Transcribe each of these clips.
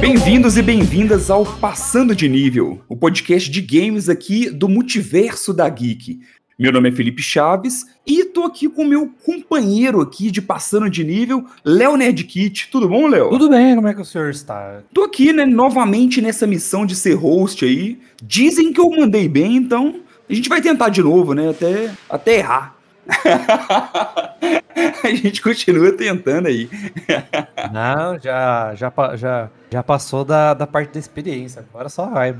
Bem-vindos e bem-vindas ao Passando de Nível, o podcast de games aqui do multiverso da Geek. Meu nome é Felipe Chaves e tô aqui com meu companheiro aqui de Passando de Nível, Léo Nerdkit. Tudo bom, Léo? Tudo bem, como é que o senhor está? Tô aqui, né, novamente nessa missão de ser host aí. Dizem que eu mandei bem, então a gente vai tentar de novo, né, até, até errar. a gente continua tentando aí. Não, já, já, já, já passou da, da parte da experiência, agora só vai.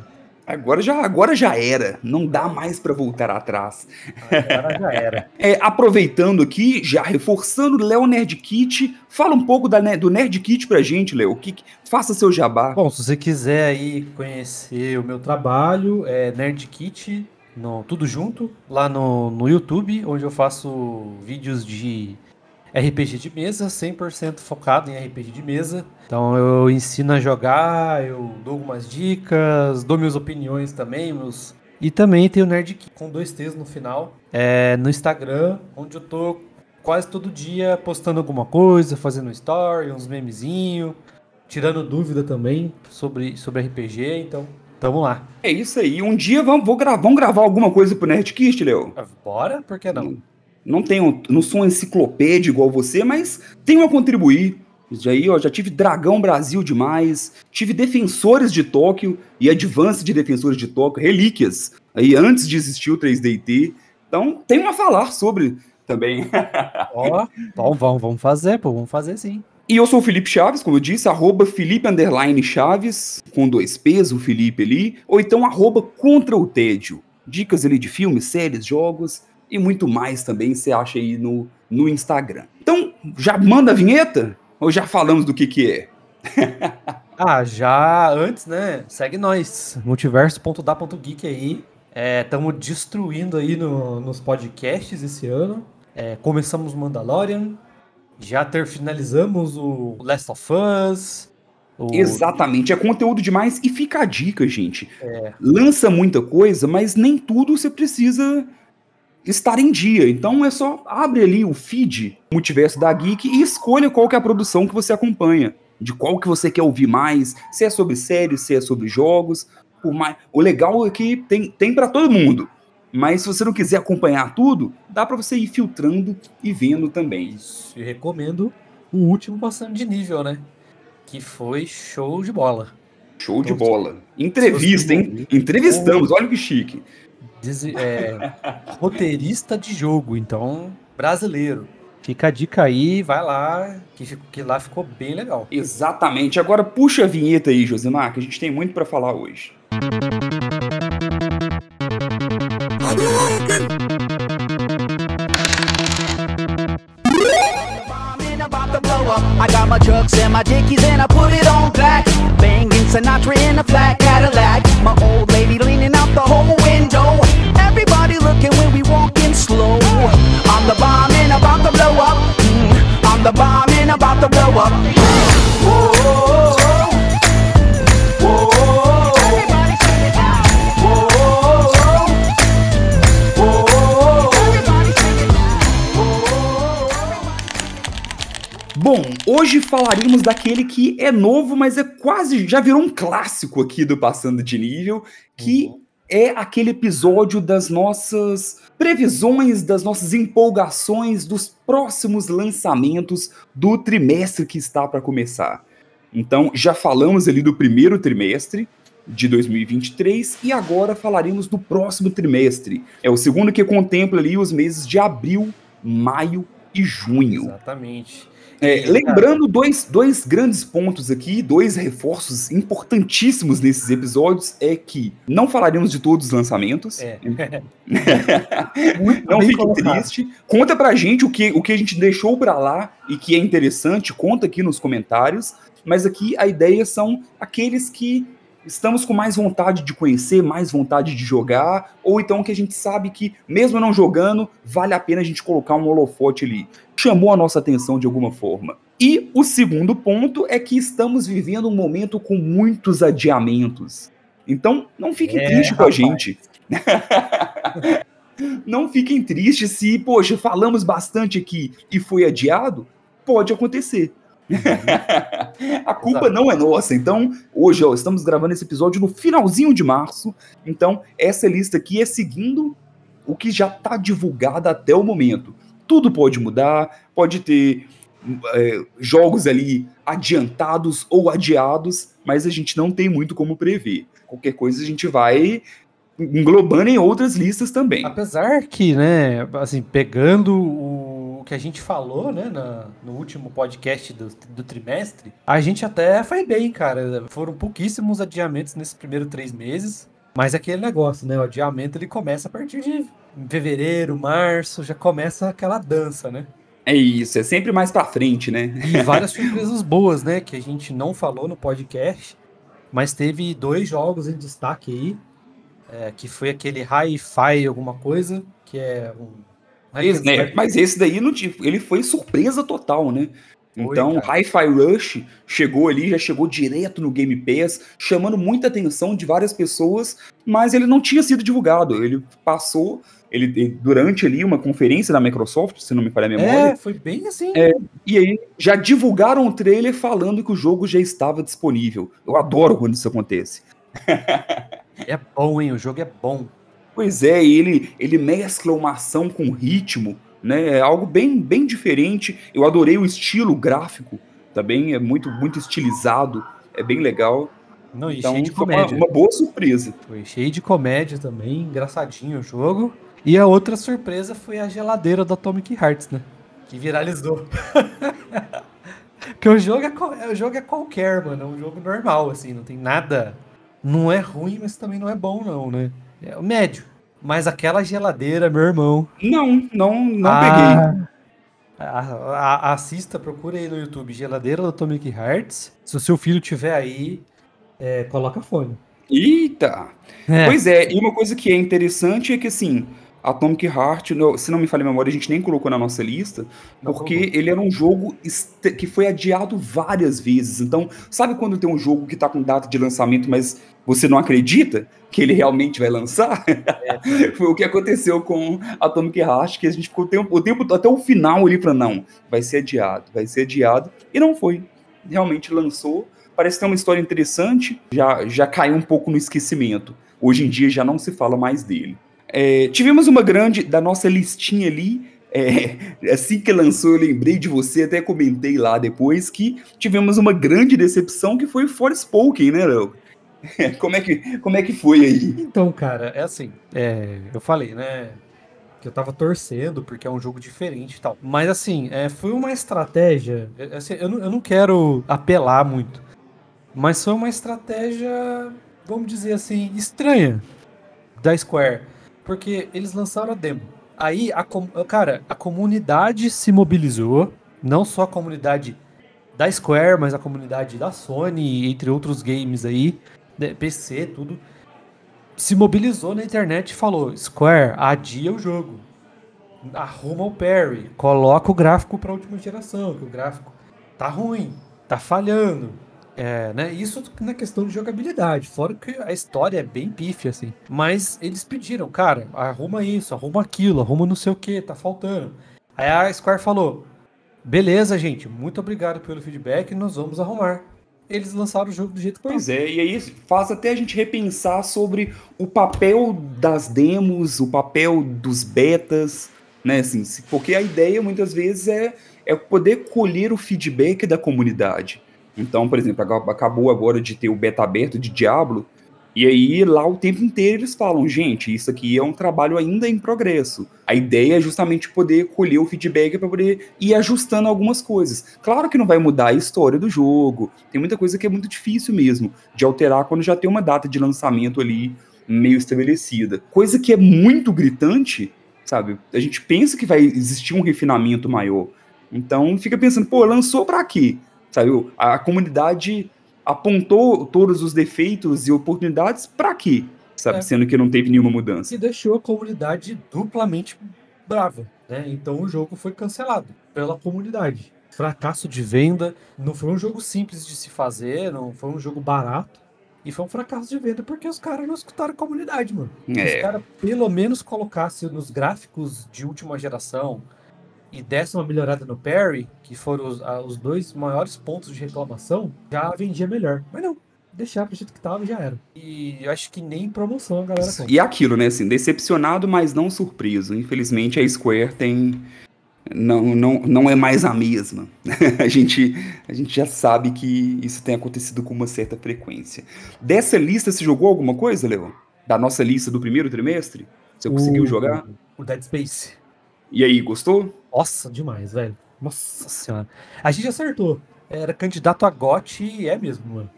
Agora já, agora já era, não dá mais pra voltar atrás. Agora já era. É, aproveitando aqui, já reforçando, Léo Nerdkit, fala um pouco da, do Nerdkit pra gente, Léo. Que, que- faça seu jabá. Bom, se você quiser aí conhecer o meu trabalho, é Nerdkit, no, tudo junto, lá no, no YouTube, onde eu faço vídeos de RPG de mesa, 100% focado em RPG de mesa. Então eu ensino a jogar, eu dou algumas dicas, dou minhas opiniões também, meus... E também tem o Nerdkit com dois T's no final, é, no Instagram, onde eu tô quase todo dia postando alguma coisa, fazendo story, uns memezinhos, tirando dúvida também sobre, sobre RPG, então tamo lá. É isso aí. Um dia vamos, vou gra vamos gravar alguma coisa pro Nerdkit, Léo. Bora? Por que não? Não tenho, não sou uma enciclopédia igual você, mas tenho a contribuir. Já aí, ó, já tive Dragão Brasil demais, tive Defensores de Tóquio e Advance de Defensores de Tóquio, relíquias, aí antes de existir o 3DT. Então, tenho a falar sobre também. Ó, então vamos, vamos fazer, pô, vamos fazer sim. E eu sou o Felipe Chaves, como eu disse, arroba Felipe Underline Chaves, com dois P's, o Felipe ali, ou então arroba Contra o Tédio. Dicas ali de filmes, séries, jogos e muito mais também você acha aí no, no Instagram. Então, já manda a vinheta? Ou já falamos do que que é? Ah, já antes, né? Segue nós, multiverso.da.geek aí. Estamos destruindo aí no- nos podcasts esse ano. É, começamos Mandalorian, já ter finalizamos o Last of Us. o- Exatamente, é conteúdo demais e fica a dica, gente. É. Lança muita coisa, mas nem tudo você precisa estar em dia. Então é só abre ali o feed Multiverso da Geek e escolha qual que é a produção que você acompanha, de qual que você quer ouvir mais, se é sobre séries, se é sobre jogos. Mais... O legal é que tem, tem para todo mundo. Mas se você não quiser acompanhar tudo, dá para você ir filtrando e vendo também. Isso, e recomendo o último passando de nível, né? Que foi show de bola. Show de Então, bola. Entrevista, hein? Entrevistamos, olha que chique. É, roteirista de jogo, então brasileiro. Fica a dica aí, vai lá, que, que lá ficou bem legal. Exatamente. Agora puxa a vinheta aí, Josimar, que a gente tem muito pra falar hoje. bombing about to blow up. I got my trucks and my dickies and I put it on black. Banging Sinatra in a flat Cadillac. My old lady The bombing about to blow up. Whoa, whoa, whoa. Whoa. Bom, hoje falaremos daquele que é novo, mas é quase já virou um clássico aqui do Passando de Nível, que é aquele episódio das nossas previsões, das nossas empolgações dos próximos lançamentos do trimestre que está para começar. Então, já falamos ali do primeiro trimestre de 2023 e agora falaremos do próximo trimestre. É o segundo que contempla ali os meses de abril, maio e junho. Exatamente. É, lembrando dois, dois grandes pontos aqui, dois reforços importantíssimos nesses episódios, é que não falaremos de todos os lançamentos. É. Não fique colocado. triste. Conta pra gente o que, o que a gente deixou pra lá e que é interessante, conta aqui nos comentários. Mas aqui a ideia são aqueles que estamos com mais vontade de conhecer, mais vontade de jogar, ou então que a gente sabe que, mesmo não jogando, vale a pena a gente colocar um holofote ali. Chamou a nossa atenção de alguma forma. E o segundo ponto é que estamos vivendo um momento com muitos adiamentos. Então, não fiquem é, tristes com a gente. não fiquem tristes se, poxa, falamos bastante aqui e foi adiado. Pode acontecer. a culpa Exato. não é nossa. Então, hoje, ó, estamos gravando esse episódio no finalzinho de março. Então, essa lista aqui é seguindo o que já está divulgado até o momento. Tudo pode mudar, pode ter é, jogos ali adiantados ou adiados, mas a gente não tem muito como prever. Qualquer coisa a gente vai englobando em outras listas também. Apesar que, né, assim, pegando o que a gente falou, né, na, no último podcast do, do trimestre, a gente até foi bem, cara. Foram pouquíssimos adiamentos nesses primeiros três meses. Mas é aquele negócio, né? O adiamento ele começa a partir de fevereiro, março, já começa aquela dança, né? É isso, é sempre mais pra frente, né? E várias surpresas boas, né? Que a gente não falou no podcast, mas teve dois jogos em destaque aí é, que foi aquele Hi-Fi alguma coisa, que é um. Esse, né? Mas esse daí não, ele foi surpresa total, né? Então, Hi-Fi Rush chegou ali, já chegou direto no Game Pass, chamando muita atenção de várias pessoas, mas ele não tinha sido divulgado. Ele passou, ele durante ali uma conferência da Microsoft, se não me falha a memória. É, foi bem assim. É, e aí já divulgaram o trailer falando que o jogo já estava disponível. Eu adoro quando isso acontece. É bom, hein? O jogo é bom. Pois é, ele, ele mescla uma ação com ritmo, né? É algo bem, bem diferente. Eu adorei o estilo gráfico também, é muito, muito estilizado, é bem legal. Não, e então, cheio de comédia. Uma, uma, boa surpresa. Foi cheio de comédia também, engraçadinho o jogo. E a outra surpresa foi a geladeira do Atomic Hearts, né? Que viralizou. Porque o jogo, é, o jogo é qualquer, mano. É um jogo normal, assim, não tem nada não é ruim, mas também não é bom, não, né? É o médio. Mas aquela geladeira, meu irmão. Não, não, não ah, peguei. A, a, assista, procure aí no YouTube Geladeira do Atomic Hearts. Se o seu filho tiver aí, é, coloca fone. Eita! É. Pois é, e uma coisa que é interessante é que assim, Atomic Heart, se não me falha a memória, a gente nem colocou na nossa lista, porque ele era um jogo que foi adiado várias vezes. Então, sabe quando tem um jogo que tá com data de lançamento, mas você não acredita que ele realmente vai lançar? É. foi o que aconteceu com Atomic Heart, que a gente ficou o tempo, o tempo até o final ali para não, vai ser adiado, vai ser adiado, e não foi. Realmente lançou. Parece ter uma história interessante, já, já caiu um pouco no esquecimento. Hoje em dia já não se fala mais dele. É, tivemos uma grande, da nossa listinha ali, é, assim que lançou, eu lembrei de você, até comentei lá depois, que tivemos uma grande decepção que foi Forspoken, né, Léo? como, é que, como é que foi aí? Então, cara, é assim, é, eu falei, né, que eu tava torcendo, porque é um jogo diferente e tal. Mas assim, é, foi uma estratégia, é, assim, eu, não, eu não quero apelar muito, mas foi uma estratégia, vamos dizer assim, estranha da Square porque eles lançaram a demo. Aí, a cara, a comunidade se mobilizou, não só a comunidade da Square, mas a comunidade da Sony, entre outros games aí, PC, tudo, se mobilizou na internet e falou: Square, adia o jogo. Arruma o parry, coloca o gráfico para última geração, que o gráfico tá ruim, tá falhando. É, né? Isso na questão de jogabilidade. Fora que a história é bem pífia, assim. Mas eles pediram, cara, arruma isso, arruma aquilo, arruma não sei o que, tá faltando. Aí a Square falou: beleza, gente, muito obrigado pelo feedback, nós vamos arrumar. Eles lançaram o jogo do jeito que Pois tá. é, e aí faz até a gente repensar sobre o papel das demos, o papel dos betas, né? Assim, porque a ideia muitas vezes é, é poder colher o feedback da comunidade. Então, por exemplo, acabou agora de ter o beta aberto de Diablo, e aí lá o tempo inteiro eles falam, gente, isso aqui é um trabalho ainda em progresso. A ideia é justamente poder colher o feedback para poder ir ajustando algumas coisas. Claro que não vai mudar a história do jogo, tem muita coisa que é muito difícil mesmo de alterar quando já tem uma data de lançamento ali meio estabelecida. Coisa que é muito gritante, sabe? A gente pensa que vai existir um refinamento maior. Então fica pensando, pô, lançou para quê? Sabe? A comunidade apontou todos os defeitos e oportunidades para quê? Sabe, É. sendo que não teve nenhuma mudança. E deixou a comunidade duplamente brava, né? Então o jogo foi cancelado pela comunidade. Fracasso de venda, não foi um jogo simples de se fazer, não foi um jogo barato. E foi um fracasso de venda porque os caras não escutaram a comunidade, mano. É. os caras pelo menos colocassem nos gráficos de última geração e dessem uma melhorada no parry, que foram os, a- os dois maiores pontos de reclamação, já vendia melhor. Mas não, deixaram do jeito que tava e já era. E eu acho que nem em promoção a galera compra. E aquilo, né, assim, decepcionado, mas não surpreso. Infelizmente a Square tem não, não, não é mais a mesma. a, gente, a gente já sabe que isso tem acontecido com uma certa frequência. Dessa lista, você jogou alguma coisa, Leon? Da nossa lista do primeiro trimestre? Você conseguiu O- jogar? O Dead Space. E aí, gostou? Nossa, demais, velho. Nossa senhora. A gente acertou. Era candidato a GOT e é mesmo, mano.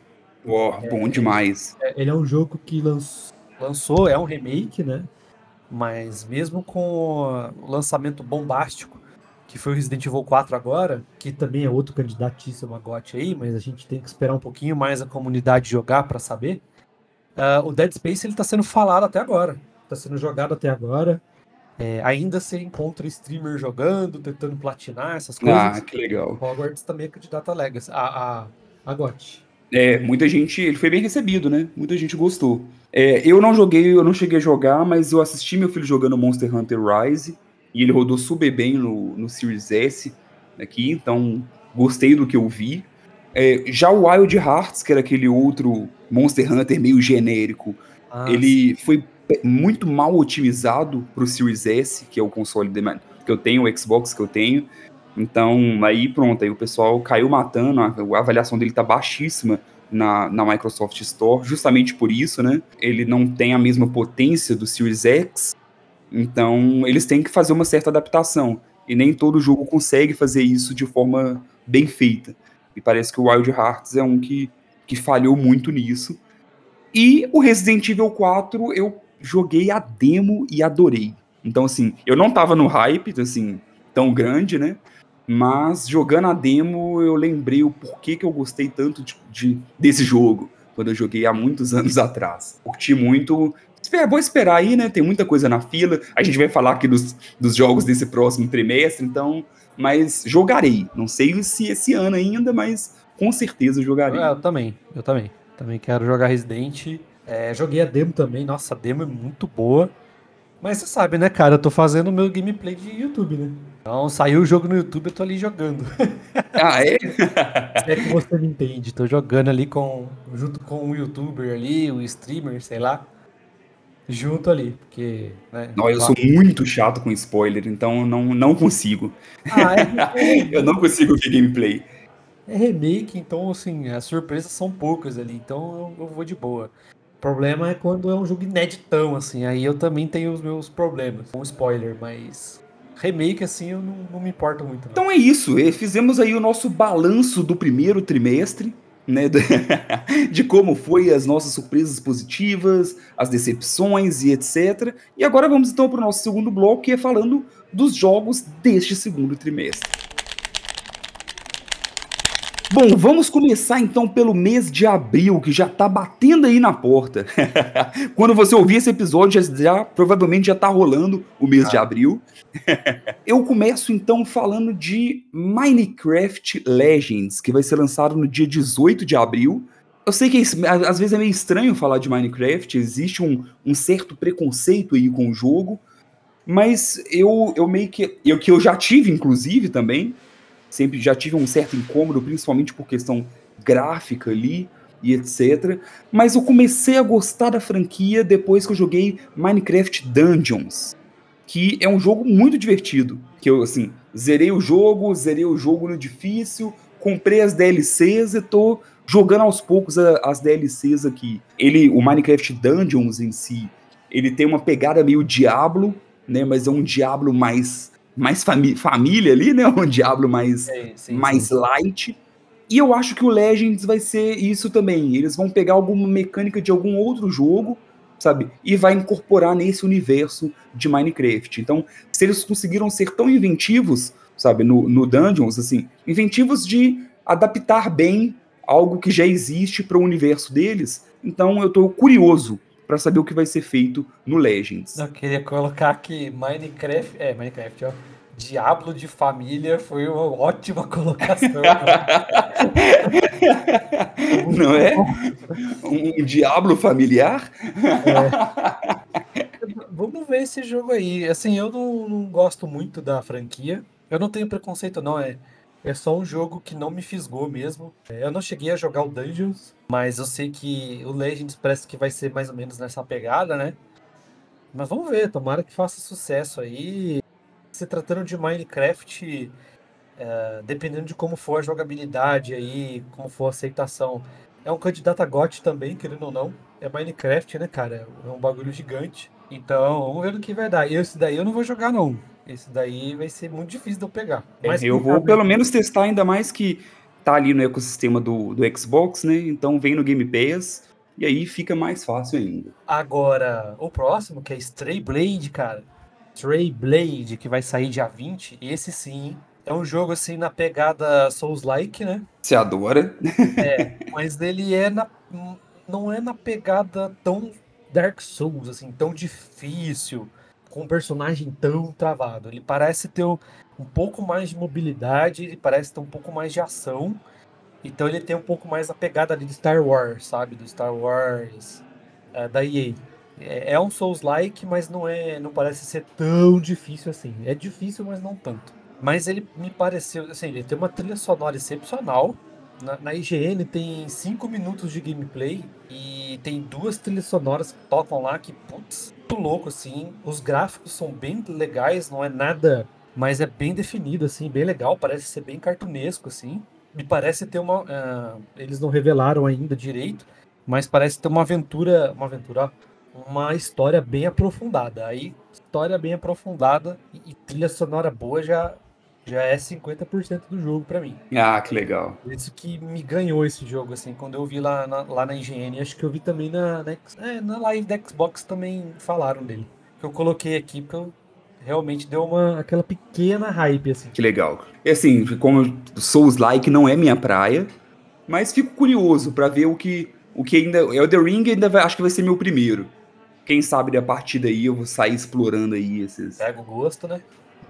Ó, bom demais. É, Ele é um jogo que lanç- lançou, é um remake, né? Mas mesmo com o lançamento bombástico, que foi o Resident Evil 4 agora, que também é outro candidatíssimo a GOT aí, mas a gente tem que esperar um pouquinho mais a comunidade jogar pra saber. Ah, o Dead Space ele tá sendo falado até agora. Tá sendo jogado até agora. É, ainda você encontra streamer jogando, tentando platinar essas coisas. Ah, que legal. Hogwarts também é candidato a Legacy, a, a, a GOT. É, muita gente, ele foi bem recebido, né? Muita gente gostou. É, eu não joguei, eu não cheguei a jogar, mas eu assisti meu filho jogando Monster Hunter Rise e ele rodou super bem no, no Series S aqui, então gostei do que eu vi. É, já o Wild Hearts, que era aquele outro Monster Hunter meio genérico, Ah, ele foi pe- muito mal otimizado pro Series S, que é o console de- que eu tenho, o Xbox que eu tenho. Então, aí pronto, aí o pessoal caiu matando, a avaliação dele tá baixíssima na, na Microsoft Store, justamente por isso, né? Ele não tem a mesma potência do Series X, então eles têm que fazer uma certa adaptação. E nem todo jogo consegue fazer isso de forma bem feita. E parece que o Wild Hearts é um que, que falhou muito nisso. E o Resident Evil 4 eu joguei a demo e adorei. Então, assim, eu não tava no hype, assim, tão grande, né? Mas jogando a demo, eu lembrei o porquê que eu gostei tanto de, de- desse jogo. Quando eu joguei há muitos anos atrás. Curti muito. Vou esperar aí, né? Tem muita coisa na fila. A gente vai falar aqui dos, dos jogos desse próximo trimestre, então. Mas jogarei. Não sei se esse ano ainda, mas com certeza jogarei. É, eu também, eu também. Também quero jogar Resident. É, joguei a demo também. Nossa, a demo é muito boa. Mas você sabe, né, cara? Eu tô fazendo o meu gameplay de YouTube, né? Então saiu o jogo no YouTube, eu tô ali jogando. Ah, é? É que você me entende. Tô jogando ali com, junto com o youtuber ali, o streamer, sei lá. Junto ali, porque. Né, Não, eu sou muito chato com spoiler, então não, não consigo. Ah, é, Eu não consigo ver gameplay. é remake, então assim, as surpresas são poucas ali, então eu, eu vou de boa. Problema é quando é um jogo ineditão, assim, aí eu também tenho os meus problemas com spoiler, mas remake, assim, eu não, não me importo muito. Não. Então é isso, fizemos aí o nosso balanço do primeiro trimestre, né? De como foi as nossas surpresas positivas, as decepções e etc. E agora vamos então para o nosso segundo bloco, que é falando dos jogos deste segundo trimestre. Bom, vamos começar então pelo mês de abril, que já tá batendo aí na porta. Quando você ouvir esse episódio, já, já- provavelmente já tá rolando o mês de abril. Eu começo então falando de Minecraft Legends, que vai ser lançado no dia 18 de abril. Eu sei que a- às vezes é meio estranho falar de Minecraft, existe um, um certo preconceito aí com o jogo, mas eu, eu meio que. Eu que eu já tive, inclusive, também. Sempre já tive um certo incômodo, principalmente por questão gráfica ali e etc. Mas eu comecei a gostar da franquia depois que eu joguei Minecraft Dungeons, que é um jogo muito divertido. Que eu, assim, zerei o jogo, zerei o jogo no difícil, comprei as DLCs e tô jogando aos poucos a- as DLCs aqui. Ele, o Minecraft Dungeons em si, ele tem uma pegada meio Diablo, né? Mas é um Diablo mais mais fami família ali, né? Um Diablo mais Sim, sim, mais sim. light. E eu acho que o Legends vai ser isso também. Eles vão pegar alguma mecânica de algum outro jogo, sabe? E vai incorporar nesse universo de Minecraft. Então, se eles conseguiram ser tão inventivos, sabe, no, no Dungeons, assim, inventivos de adaptar bem algo que já existe para o universo deles. Então eu estou curioso para saber o que vai ser feito no Legends. Eu queria colocar que Minecraft, é, Minecraft, ó. Diablo de família foi uma ótima colocação. Não é? Um diablo familiar? É. Vamos ver esse jogo aí. Assim, eu não, não, gosto muito da franquia. Eu não tenho preconceito, não. É, é só um jogo que não me fisgou mesmo. É, eu não cheguei a jogar o Dungeons, mas eu sei que o Legends parece que vai ser mais ou menos nessa pegada, né? Mas vamos ver, tomara que faça sucesso aí. Se tratando de Minecraft, é, dependendo de como for a jogabilidade aí, como for a aceitação, é um candidato a GOT também, querendo ou não. É Minecraft, né, cara? É um bagulho gigante. Então, vamos ver o que vai dar. Esse daí eu não vou jogar, não. Esse daí vai ser muito difícil de eu pegar. É, Mas eu vou pelo menos testar, ainda mais que tá ali no ecossistema do, do Xbox, né? Então vem no Game Pass e aí fica mais fácil ainda. Agora, o próximo, que é Stray Blade, cara. Stray Blade, que vai sair dia 20. Esse sim, é um jogo assim na pegada Souls-like, né? Você adora. É, mas ele é na. Não é na pegada tão Dark Souls, assim, tão difícil com um personagem tão travado. Ele parece ter um, pouco mais de mobilidade, ele parece ter um pouco mais de ação. Então ele tem um pouco mais a pegada ali do Star Wars, sabe? Do Star Wars uh, da EA. É, é um Souls-like, mas não é, não parece ser tão difícil assim. É difícil, mas não tanto. Mas ele me pareceu, assim, ele tem uma trilha sonora excepcional. Na, na IGN tem 5 minutos de gameplay e tem duas trilhas sonoras que tocam lá que, putz, muito louco, assim. Os gráficos são bem legais, não é nada, mas é bem definido, assim, bem legal. Parece ser bem cartunesco, assim. Me parece ter uma. Uh, eles não revelaram ainda direito, mas parece ter uma aventura. Uma aventura, uma história bem aprofundada. Aí, história bem aprofundada e, e trilha sonora boa já já é 50% do jogo para mim. Ah, que legal. Isso que me ganhou esse jogo, assim, quando eu vi lá na, lá na IGN, acho que eu vi também na, na, é, na live da Xbox também falaram dele. Que eu coloquei aqui porque eu realmente deu uma aquela pequena hype, assim. Que legal. E assim, como Souls-like não é minha praia, mas fico curioso para ver o que, o que ainda... Elder Ring ainda vai, acho que vai ser meu primeiro. Quem sabe a partir daí eu vou sair explorando aí esses... Pega o gosto, né?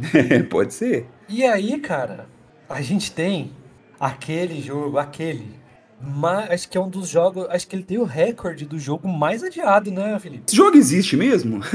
Pode ser. E aí, cara, a gente tem aquele jogo, aquele. Mas acho que é um dos jogos. Acho que ele tem o recorde do jogo mais adiado, né, Felipe? Esse jogo existe mesmo?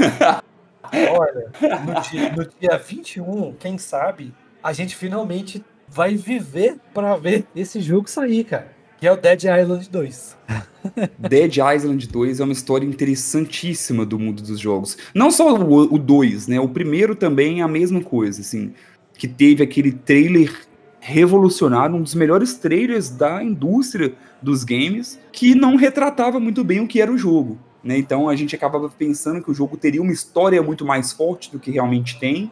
Olha, no dia, no dia 21, quem sabe, a gente finalmente vai viver para ver esse jogo sair, cara. Que é o Dead Island 2. Dead Island 2 é uma história interessantíssima do mundo dos jogos. Não só o 2, né? O primeiro também é a mesma coisa, assim. Que teve aquele trailer revolucionário, um dos melhores trailers da indústria dos games, que não retratava muito bem o que era o jogo. Né? Então a gente acabava pensando que o jogo teria uma história muito mais forte do que realmente tem.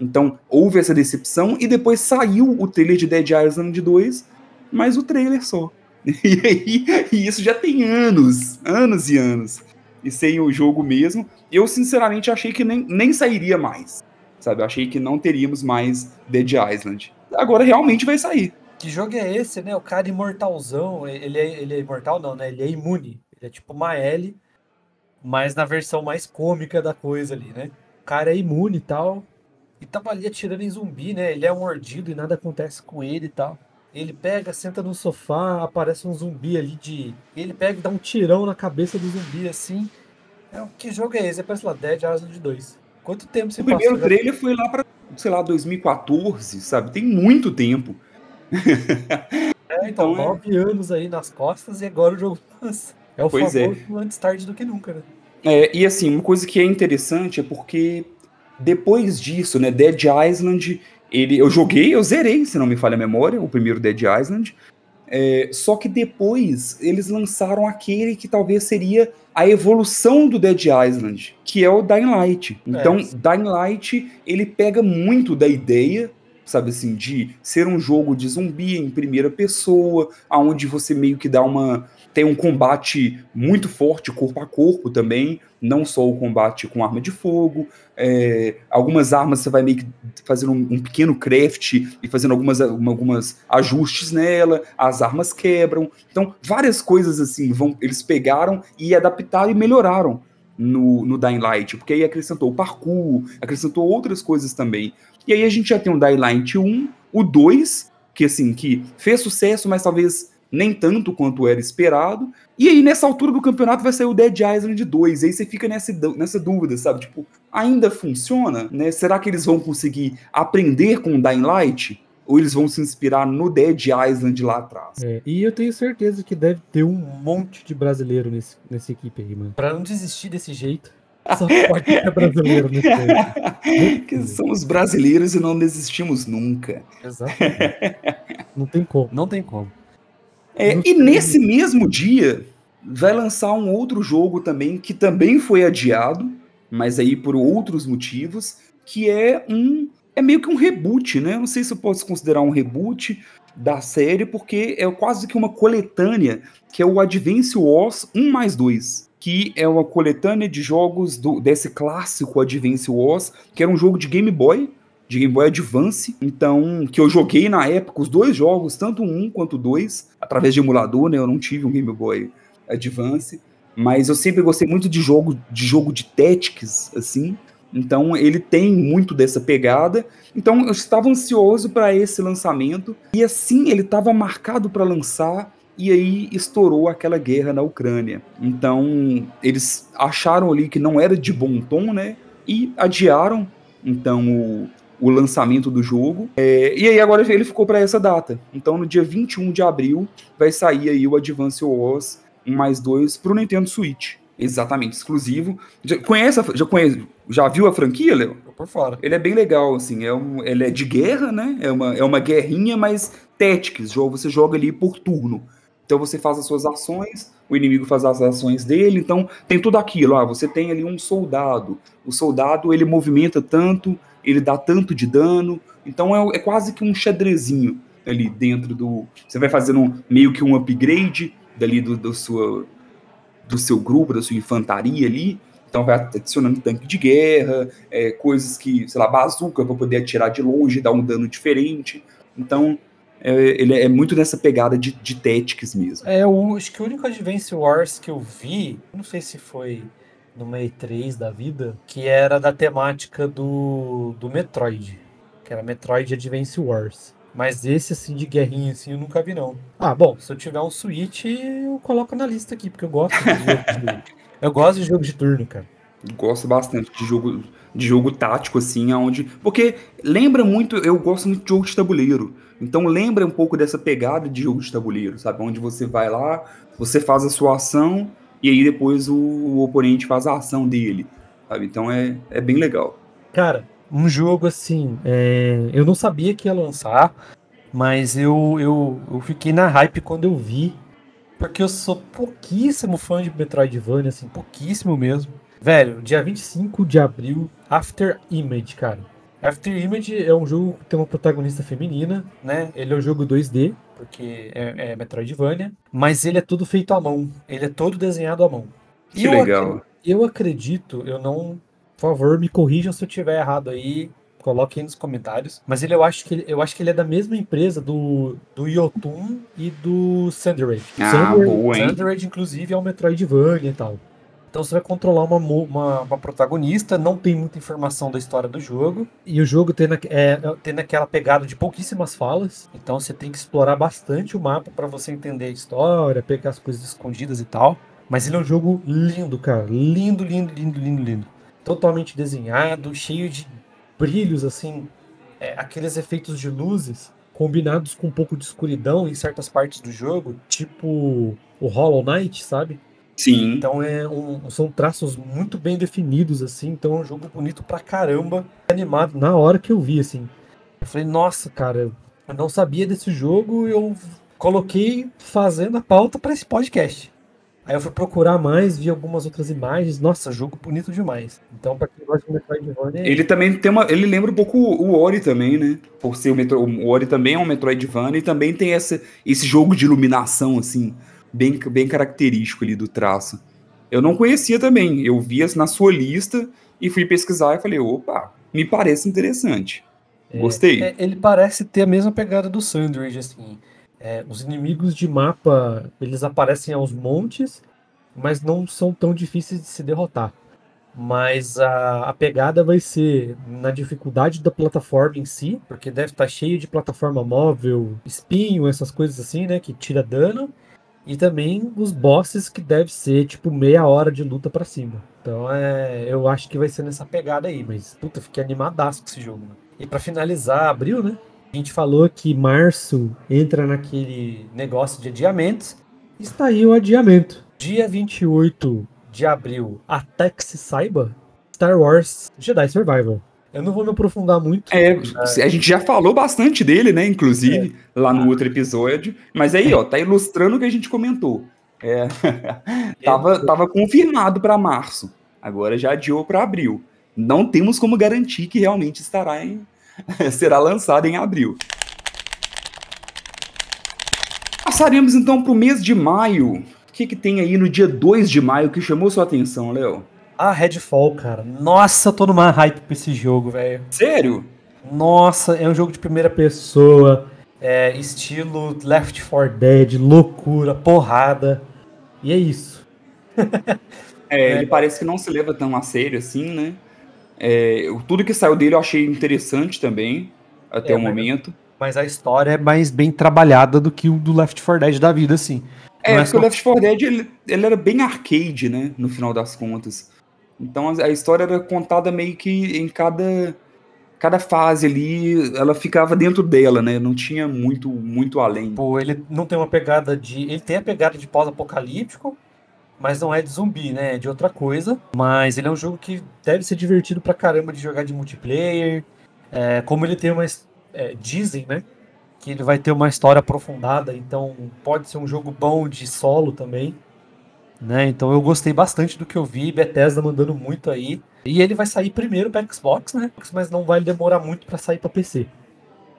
Então houve essa decepção e depois saiu o trailer de Dead Island 2, mas o trailer só. E, isso já tem anos, anos e anos. E sem o jogo mesmo, eu sinceramente achei que nem, nem sairia mais. Sabe, eu achei que não teríamos mais Dead Island. Agora realmente vai sair. Que jogo é esse, né? O cara imortalzão, ele é, ele é imortal não, né? Ele é imune. Ele é tipo uma L, mas na versão mais cômica da coisa ali, né? O cara é imune e tal. E tava ali atirando em zumbi, né? Ele é mordido e nada acontece com ele e tal. Ele pega, senta no sofá, aparece um zumbi ali de. Ele pega e dá um tirão na cabeça do zumbi assim. É, que jogo é esse? Parece lá, Dead Island 2. Quanto tempo você O primeiro passou, trailer foi lá pra, sei lá, 2014, sabe? Tem muito tempo. É, então, então é. nove é... anos aí nas costas e agora o jogo lança. É o pois é. famoso é. antes tarde do que nunca, né? É, e assim, uma coisa que é interessante é porque depois disso, né, Dead Island ele, eu joguei, eu zerei, se não me falha a memória, o primeiro Dead Island. É, só que depois eles lançaram aquele que talvez seria a evolução do Dead Island, que é o Dying Light. Então, é. Dying Light, ele pega muito da ideia sabe assim, de ser um jogo de zumbi em primeira pessoa, aonde você meio que dá uma tem um combate muito forte corpo a corpo também, não só o combate com arma de fogo. É, algumas armas você vai meio que fazendo um, um, pequeno craft e fazendo algumas, algumas ajustes nela, as armas quebram. Então, várias coisas assim vão eles pegaram e adaptaram e melhoraram no, no Dying Light, porque aí acrescentou o parkour, acrescentou outras coisas também. E aí a gente já tem o Dying Light 1, o 2, que assim, que fez sucesso, mas talvez nem tanto quanto era esperado. E aí, nessa altura do campeonato, vai sair o Dead Island 2. E aí você fica nessa, nessa dúvida, sabe? Tipo, ainda funciona? Né? Será que eles vão conseguir aprender com o Dying Light? Ou eles vão se inspirar no Dead Island lá atrás? É, e eu tenho certeza que deve ter um monte de brasileiro nesse, nessa equipe aí, mano. Pra não desistir desse jeito. Só pode ser brasileiro nesse Que somos brasileiros e não desistimos nunca. Exato. não tem como. Não tem como. É, e nesse mesmo dia vai lançar um outro jogo também que também foi adiado, mas aí por outros motivos, que é um é meio que um reboot, né? Eu não sei se eu posso considerar um reboot da série, porque é quase que uma coletânea, que é o Advance Wars 1 mais 2, que é uma coletânea de jogos do, desse clássico Advance Wars, que era um jogo de Game Boy, de Game Boy Advance, então, que eu joguei na época os dois jogos, tanto um quanto dois, através de emulador, né? Eu não tive um Game Boy Advance, mas eu sempre gostei muito de jogo de jogo de Tactics, assim. Então ele tem muito dessa pegada. Então eu estava ansioso para esse lançamento e assim ele estava marcado para lançar e aí estourou aquela guerra na Ucrânia. Então eles acharam ali que não era de bom tom, né? E adiaram então o, o lançamento do jogo. É, e aí agora ele ficou para essa data. Então no dia 21 de abril vai sair aí o Advance Wars 1 mais 2 pro Nintendo Switch. Exatamente, exclusivo. Já conhece, já conhece, já viu a franquia, Léo? Por fora. Ele é bem legal, assim, é um, ele é de guerra, né? É uma, é uma guerrinha, mas Tactics, você joga ali por turno. Então você faz as suas ações, o inimigo faz as ações dele, então tem tudo aquilo. Ah, você tem ali um soldado. O soldado ele movimenta tanto, ele dá tanto de dano. Então é, é quase que um xadrezinho ali dentro do. Você vai fazendo meio que um upgrade dali do, do, sua, do seu grupo, da sua infantaria ali. Então vai adicionando tanque de guerra, é, coisas que, sei lá, bazuca para poder atirar de longe, dar um dano diferente. Então é, ele é muito nessa pegada de, de Tactics mesmo. É, eu acho que o único Advance Wars que eu vi, não sei se foi numa E3 da vida, que era da temática do, do Metroid, que era Metroid Advance Wars. Mas esse, assim, de guerrinha, assim, eu nunca vi, não. Ah, bom, se eu tiver um Switch, eu coloco na lista aqui, porque eu gosto de jogo de... Eu gosto de jogo de turno, cara. Gosto bastante de jogo, de jogo tático, assim, aonde... Porque lembra muito... Eu gosto muito de jogo de tabuleiro. Então lembra um pouco dessa pegada de jogo de tabuleiro, sabe? Onde você vai lá, você faz a sua ação e aí depois o, o oponente faz a ação dele, sabe? Então é, é bem legal. Cara, um jogo assim, é... eu não sabia que ia lançar, mas eu, eu, eu fiquei na hype quando eu vi, porque eu sou pouquíssimo fã de Metroidvania, assim, pouquíssimo mesmo. Velho, dia 25 de abril, After Image, cara. After Image é um jogo que tem uma protagonista feminina, né? Ele é um jogo 2D, porque é, é Metroidvania, mas ele é todo feito à mão. Ele é todo desenhado à mão. Que eu legal. Ac eu acredito, eu não. Por favor, me corrijam se eu tiver errado aí. Coloque aí nos comentários. Mas ele, eu acho que ele, eu acho que ele é da mesma empresa do, do Yotun e do Sandraid. Ah, Sander, boa, hein? Sandraid, inclusive, é um Metroidvania e tal. Então você vai controlar uma, uma, uma, protagonista, não tem muita informação da história do jogo. E o jogo tem, na, é, tem naquela pegada de pouquíssimas falas. Então você tem que explorar bastante o mapa para você entender a história, pegar as coisas escondidas e tal. Mas ele é um jogo lindo, cara. Lindo, lindo, lindo, lindo, lindo. Totalmente desenhado, cheio de brilhos, assim. É, aqueles efeitos de luzes combinados com um pouco de escuridão em certas partes do jogo, tipo o Hollow Knight, sabe? Sim. Então é um, são traços muito bem definidos, assim. Então é um jogo bonito pra caramba. Animado na hora que eu vi, assim. Eu falei, nossa, cara, eu não sabia desse jogo. Eu coloquei fazendo a pauta para esse podcast. Aí eu fui procurar mais, vi algumas outras imagens. Nossa, jogo bonito demais. Então, pra quem gosta de Metroidvania. Ele também tem uma. Ele lembra um pouco o Ori também, né? Por ser o Metro, O Ori também é um Metroidvania e também tem essa, esse jogo de iluminação, assim, bem, bem característico ali do traço. Eu não conhecia também. Eu vi na sua lista e fui pesquisar e falei, opa, me parece interessante. É, Gostei. É, ele parece ter a mesma pegada do Sandridge, assim. É, os inimigos de mapa, eles aparecem aos montes, mas não são tão difíceis de se derrotar. Mas a, a pegada vai ser na dificuldade da plataforma em si, porque deve estar cheio de plataforma móvel, espinho, essas coisas assim, né, que tira dano. E também os bosses que deve ser tipo meia hora de luta para cima. Então é, eu acho que vai ser nessa pegada aí, mas puta, fiquei animadaço com esse jogo. Mano. E para finalizar, abril, né? A gente falou que março entra naquele negócio de adiamentos. Está aí o adiamento. Dia 28 de abril, até que se saiba, Star Wars Jedi Survival. Eu não vou me aprofundar muito. É, a gente já falou bastante dele, né? Inclusive, é. lá no outro episódio. Mas aí, ó, tá ilustrando o que a gente comentou. É. tava, tava confirmado para março. Agora já adiou para abril. Não temos como garantir que realmente estará em, será lançado em abril. Passaremos então para o mês de maio. O que, que tem aí no dia 2 de maio que chamou sua atenção, Léo? Ah, Redfall, cara. Nossa, eu tô numa hype pra esse jogo, velho. Sério? Nossa, é um jogo de primeira pessoa, é, estilo Left 4 Dead, loucura, porrada. E é isso. é, ele parece que não se leva tão a sério assim, né? É, tudo que saiu dele eu achei interessante também, até é, o momento. Mas a história é mais bem trabalhada do que o do Left 4 Dead da vida, assim. É, porque só... o Left 4 Dead ele, ele, era bem arcade, né? No final das contas. Então a, história era contada meio que em cada cada fase ali, ela ficava dentro dela, né? Não tinha muito muito além. Pô, ele não tem uma pegada de, ele tem a pegada de pós-apocalíptico, mas não é de zumbi, né? É de outra coisa. Mas ele é um jogo que deve ser divertido pra caramba de jogar de multiplayer. É, como ele tem uma. É, dizem, né? Que ele vai ter uma história aprofundada, então pode ser um jogo bom de solo também. Né? Então eu gostei bastante do que eu vi, Bethesda mandando muito aí. E ele vai sair primeiro para Xbox, né? Mas não vai demorar muito para sair para PC.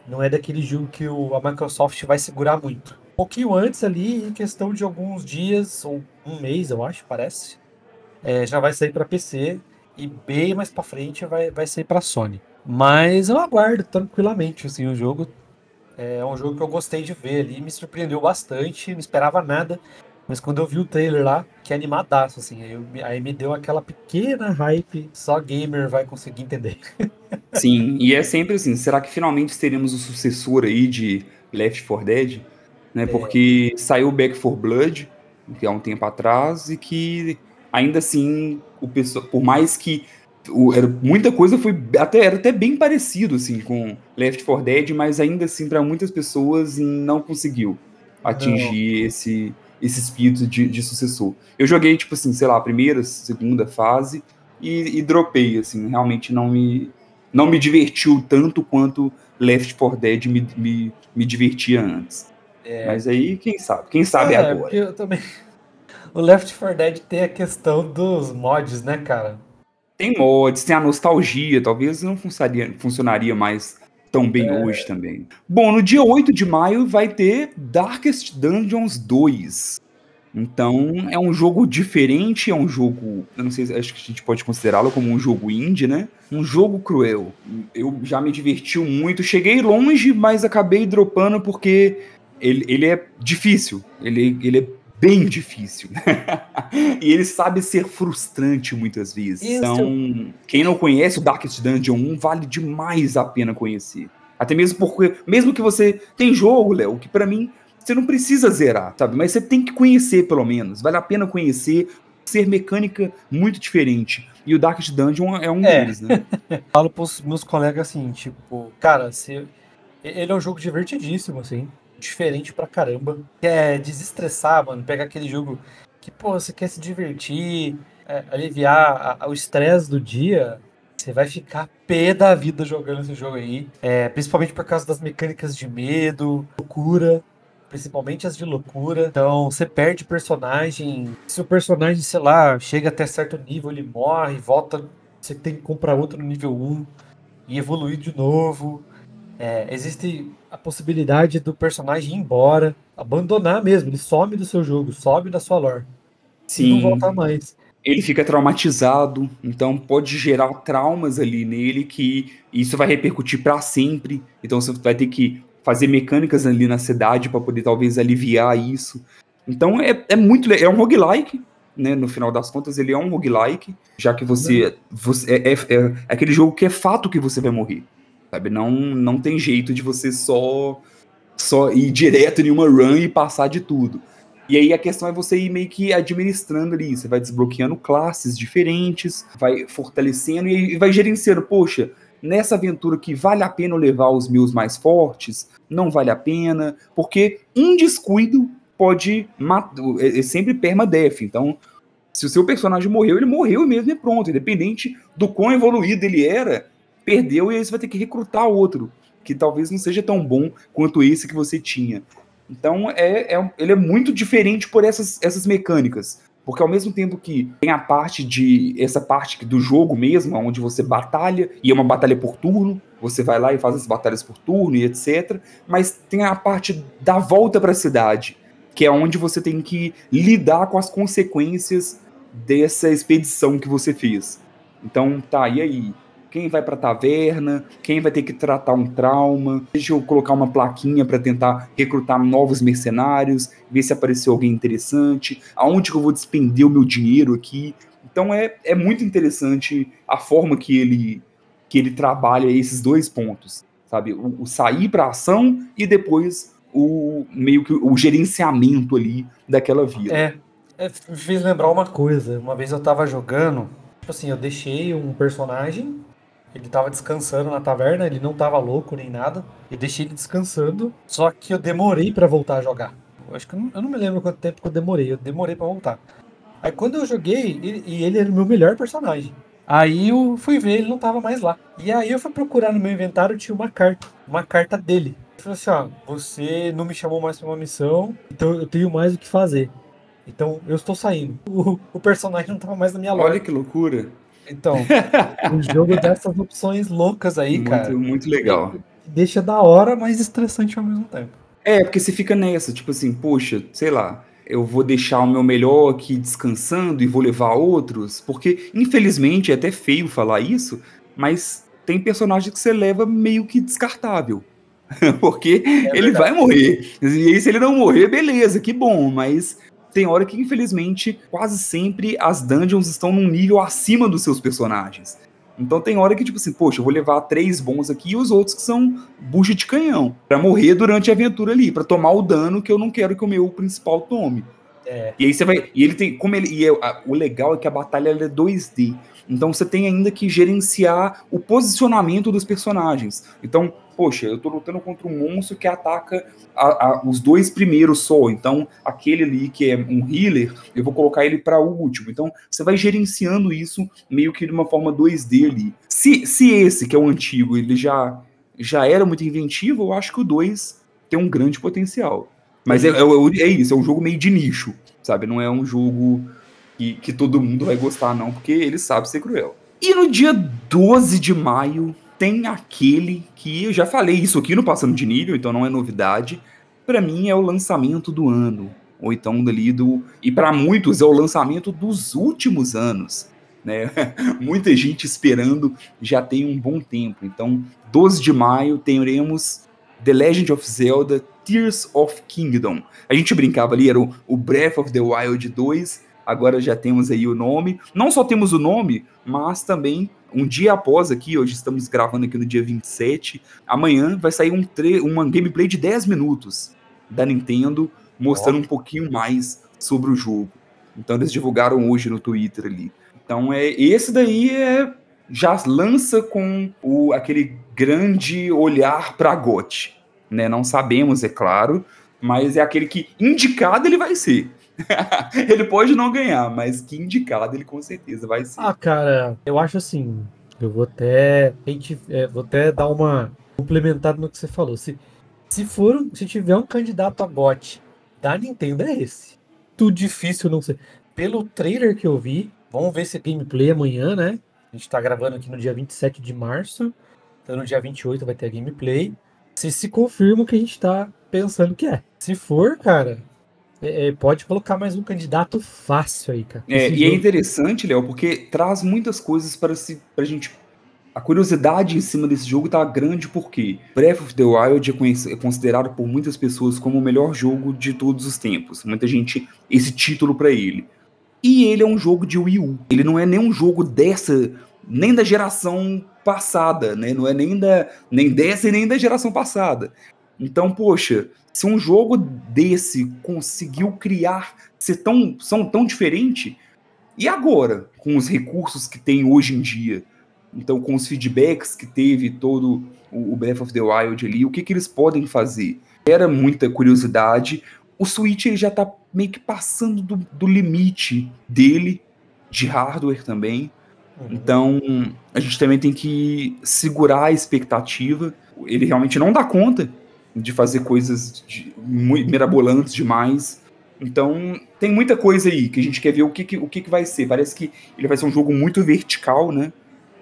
Não é daquele jogo que o, a Microsoft vai segurar muito pouquinho antes ali, em questão de alguns dias, ou um mês, eu acho, parece, é, já vai sair para PC e bem mais para frente vai, vai sair para Sony. Mas eu aguardo tranquilamente assim, o jogo. É um jogo que eu gostei de ver ali, me surpreendeu bastante, não esperava nada. Mas quando eu vi o trailer lá, que é animadaço, assim, aí, eu, aí me deu aquela pequena hype, só gamer vai conseguir entender. Sim, e é sempre assim, será que finalmente teremos o sucessor aí de Left 4 Dead? né? É. Porque saiu Back for Blood, que há um tempo atrás, e que ainda assim, o pessoal, por mais que o, era, muita coisa foi até era até bem parecido assim com Left 4 Dead, mas ainda assim para muitas pessoas não conseguiu atingir não. esse esse espírito de, de, sucessor. Eu joguei tipo assim, sei lá, a primeira, segunda fase e, e dropei assim, realmente não me não me divertiu tanto quanto Left 4 Dead me, me, me divertia antes. É. Mas aí, quem sabe? Quem sabe é, agora? Eu também. O Left 4 Dead tem a questão dos mods, né, cara? Tem mods, tem a nostalgia, talvez não funcionaria, funcionaria mais tão bem é. hoje também. Bom, no dia 8 de maio vai ter Darkest Dungeons 2. Então, é um jogo diferente, é um jogo, eu não sei, acho que a gente pode considerá-lo como um jogo indie, né? Um jogo cruel. Eu já me diverti muito, cheguei longe, mas acabei dropando porque ele, ele é difícil, ele, ele é bem difícil. e ele sabe ser frustrante muitas vezes. Isso. Então, quem não conhece o Darkest Dungeon 1, vale demais a pena conhecer. Até mesmo porque, mesmo que você tem jogo, Léo, que para mim você não precisa zerar, sabe? Mas você tem que conhecer pelo menos. Vale a pena conhecer, ser mecânica muito diferente. E o Darkest Dungeon é um é. deles, né? Falo pros meus colegas assim, tipo, cara, se... ele é um jogo divertidíssimo, assim diferente pra caramba. Quer desestressar, mano, pegar aquele jogo que, pô, você quer se divertir, é, aliviar a, a, o estresse do dia, você vai ficar pé da vida jogando esse jogo aí. É, principalmente por causa das mecânicas de medo, loucura. principalmente as de loucura. Então você perde personagem. Se o personagem, sei lá, chega até certo nível, ele morre, volta. Você tem que comprar outro no nível 1 e evoluir de novo. É, existe a possibilidade do personagem ir embora, abandonar mesmo, ele some do seu jogo, sobe da sua lore. Sim. E não volta mais. Ele fica traumatizado, então pode gerar traumas ali nele que isso vai repercutir para sempre. Então você vai ter que fazer mecânicas ali na cidade para poder talvez aliviar isso. Então é, é muito é um roguelike, né? No final das contas, ele é um roguelike, já que você, você é, é, é aquele jogo que é fato que você vai morrer. Sabe? Não, não tem jeito de você só só ir direto em uma run e passar de tudo. E aí a questão é você ir meio que administrando ali, você vai desbloqueando classes diferentes, vai fortalecendo e vai gerenciando, poxa, nessa aventura que vale a pena levar os meus mais fortes, não vale a pena, porque um descuido pode matar, é, é sempre permadeath, então se o seu personagem morreu, ele morreu mesmo e pronto, independente do quão evoluído ele era, perdeu e aí você vai ter que recrutar outro, que talvez não seja tão bom quanto esse que você tinha. Então é, é, ele é muito diferente por essas, essas mecânicas. Porque ao mesmo tempo que tem a parte de. essa parte do jogo mesmo, onde você batalha, e é uma batalha por turno, você vai lá e faz as batalhas por turno e etc. Mas tem a parte da volta para a cidade, que é onde você tem que lidar com as consequências dessa expedição que você fez. Então, tá, e aí? Quem vai para taverna, quem vai ter que tratar um trauma. Deixa eu colocar uma plaquinha para tentar recrutar novos mercenários, ver se apareceu alguém interessante, aonde que eu vou despender o meu dinheiro aqui. Então é, é muito interessante a forma que ele que ele trabalha esses dois pontos, sabe? O, o sair para ação e depois o meio que o gerenciamento ali daquela vida. É, é, me fez lembrar uma coisa. Uma vez eu tava jogando, tipo assim, eu deixei um personagem ele tava descansando na taverna, ele não tava louco nem nada. Eu deixei ele descansando, só que eu demorei para voltar a jogar. Eu acho que eu não, eu não, me lembro quanto tempo que eu demorei, eu demorei para voltar. Aí quando eu joguei, ele, e ele era o meu melhor personagem. Aí eu fui ver, ele não tava mais lá. E aí eu fui procurar no meu inventário, tinha uma carta, uma carta dele. Ele falou assim, ó, você não me chamou mais pra uma missão, então eu tenho mais o que fazer. Então eu estou saindo. O, o personagem não tava mais na minha loja. Olha que loucura. Então, o jogo dessas opções loucas aí, muito, cara. Muito legal. Deixa da hora, mas estressante ao mesmo tempo. É, porque você fica nessa, tipo assim, poxa, sei lá, eu vou deixar o meu melhor aqui descansando e vou levar outros, porque infelizmente é até feio falar isso, mas tem personagem que você leva meio que descartável. porque é ele vai morrer. E aí, se ele não morrer, beleza, que bom, mas tem hora que, infelizmente, quase sempre as dungeons estão num nível acima dos seus personagens. Então tem hora que, tipo assim, poxa, eu vou levar três bons aqui e os outros que são bucha de canhão. para morrer durante a aventura ali, para tomar o dano que eu não quero que o meu principal tome. É. E aí você vai. E ele tem. Como ele. E é, a, o legal é que a batalha é 2D. Então você tem ainda que gerenciar o posicionamento dos personagens. Então, poxa, eu tô lutando contra um monstro que ataca a, a, os dois primeiros só. Então, aquele ali que é um healer, eu vou colocar ele para o último. Então, você vai gerenciando isso meio que de uma forma 2D ali. Se, se esse, que é o antigo, ele já, já era muito inventivo, eu acho que o 2 tem um grande potencial. Mas é, é, é, isso, é um jogo meio de nicho, sabe? Não é um jogo que, que todo mundo vai gostar, não, porque ele sabe ser cruel. E no dia 12 de maio tem aquele que eu já falei isso aqui no Passando de Nível, então não é novidade. Para mim é o lançamento do ano, ou então dali do. E para muitos é o lançamento dos últimos anos. Né? Muita gente esperando já tem um bom tempo. Então, 12 de maio teremos The Legend of Zelda Tears of Kingdom. A gente brincava ali, era o, o Breath of the Wild 2, agora já temos aí o nome. Não só temos o nome, mas também um dia após aqui, hoje estamos gravando aqui no dia 27, amanhã vai sair um uma gameplay de 10 minutos da Nintendo, mostrando um pouquinho mais sobre o jogo. Então eles divulgaram hoje no Twitter ali. Então é esse daí é já lança com o, aquele grande olhar para GOT, né? Não sabemos, é claro, mas é aquele que indicado ele vai ser. ele pode não ganhar, mas que indicado ele com certeza vai ser. Ah, cara, eu acho assim. Eu vou até. É, vou até dar uma complementada no que você falou. Se, Se for, se tiver um candidato a GOT da Nintendo é esse. Tudo difícil não ser. Pelo trailer que eu vi, vamos ver esse gameplay amanhã, né? A gente tá gravando aqui no dia 27 de março. Então no dia 28 vai ter a gameplay. Se se confirma o que a gente tá pensando que é. Se for, cara, é, é pode colocar mais um candidato fácil aí, cara. É, e é interessante, Léo, porque traz muitas coisas para se, pra gente a curiosidade em cima desse jogo tá grande porque Breath of the Wild é, é considerado por muitas pessoas como o melhor jogo de todos os tempos. Muita gente esse título para ele. E ele é um jogo de Wii U. Ele não é nem um jogo dessa, nem da geração passada, né? Não é nem da nem dessa e nem da geração passada. Então, poxa, se um jogo desse conseguiu criar ser tão são tão diferente, e agora com os recursos que tem hoje em dia? Então, com os feedbacks que teve todo o Breath of the Wild ali, o que, que eles podem fazer? Era muita curiosidade. O Switch ele já está meio que passando do, do, limite dele, de hardware também. Uhum. Então, a gente também tem que segurar a expectativa. Ele realmente não dá conta de fazer coisas de, mirabolantes demais. Então, tem muita coisa aí que a gente quer ver o que, que o que, que vai ser. Parece que ele vai ser um jogo muito vertical, né?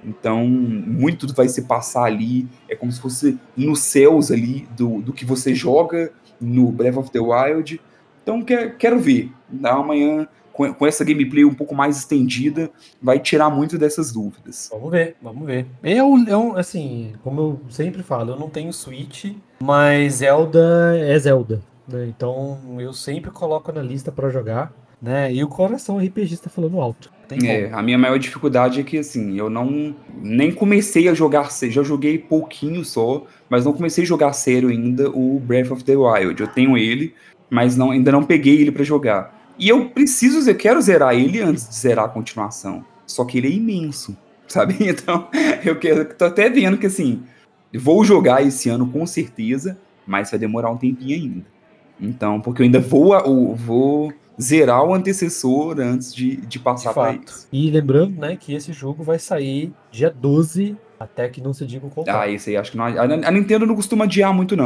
Então, muito vai se passar ali. É como se fosse nos céus ali do, do que você joga no Breath of the Wild. Então, quer, quero ver. Amanhã, com, com essa gameplay um pouco mais estendida, vai tirar muito dessas dúvidas. Vamos ver, vamos ver. Eu, eu, assim, como eu sempre falo, eu não tenho Switch, mas Zelda é Zelda. Né? Então, eu sempre coloco na lista para jogar. Né? E o coração RPG está falando alto. é, a minha maior dificuldade é que assim, eu não nem comecei a jogar, já joguei pouquinho só, mas não comecei a jogar sério ainda o Breath of the Wild. Eu tenho ele, mas não, ainda não peguei ele para jogar. E eu preciso, eu quero zerar ele antes de zerar a continuação. Só que ele é imenso, sabe? Então, eu quero, tô até vendo que assim, vou jogar esse ano com certeza, mas vai demorar um tempinho ainda. Então, porque eu ainda vou, vou zerar o antecessor antes de, de passar para isso. E lembrando, né, que esse jogo vai sair dia 12, até que não se diga o contrário. Ah, esse aí acho que não. A Nintendo não costuma adiar muito, não.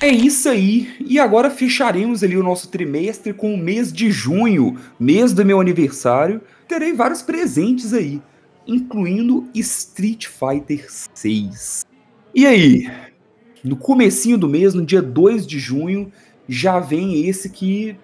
É isso aí. E agora fecharemos ali o nosso trimestre com o mês de junho, mês do meu aniversário. Terei vários presentes aí, incluindo Street Fighter 6. E aí? No comecinho do mês, no dia 2 de junho, já vem esse que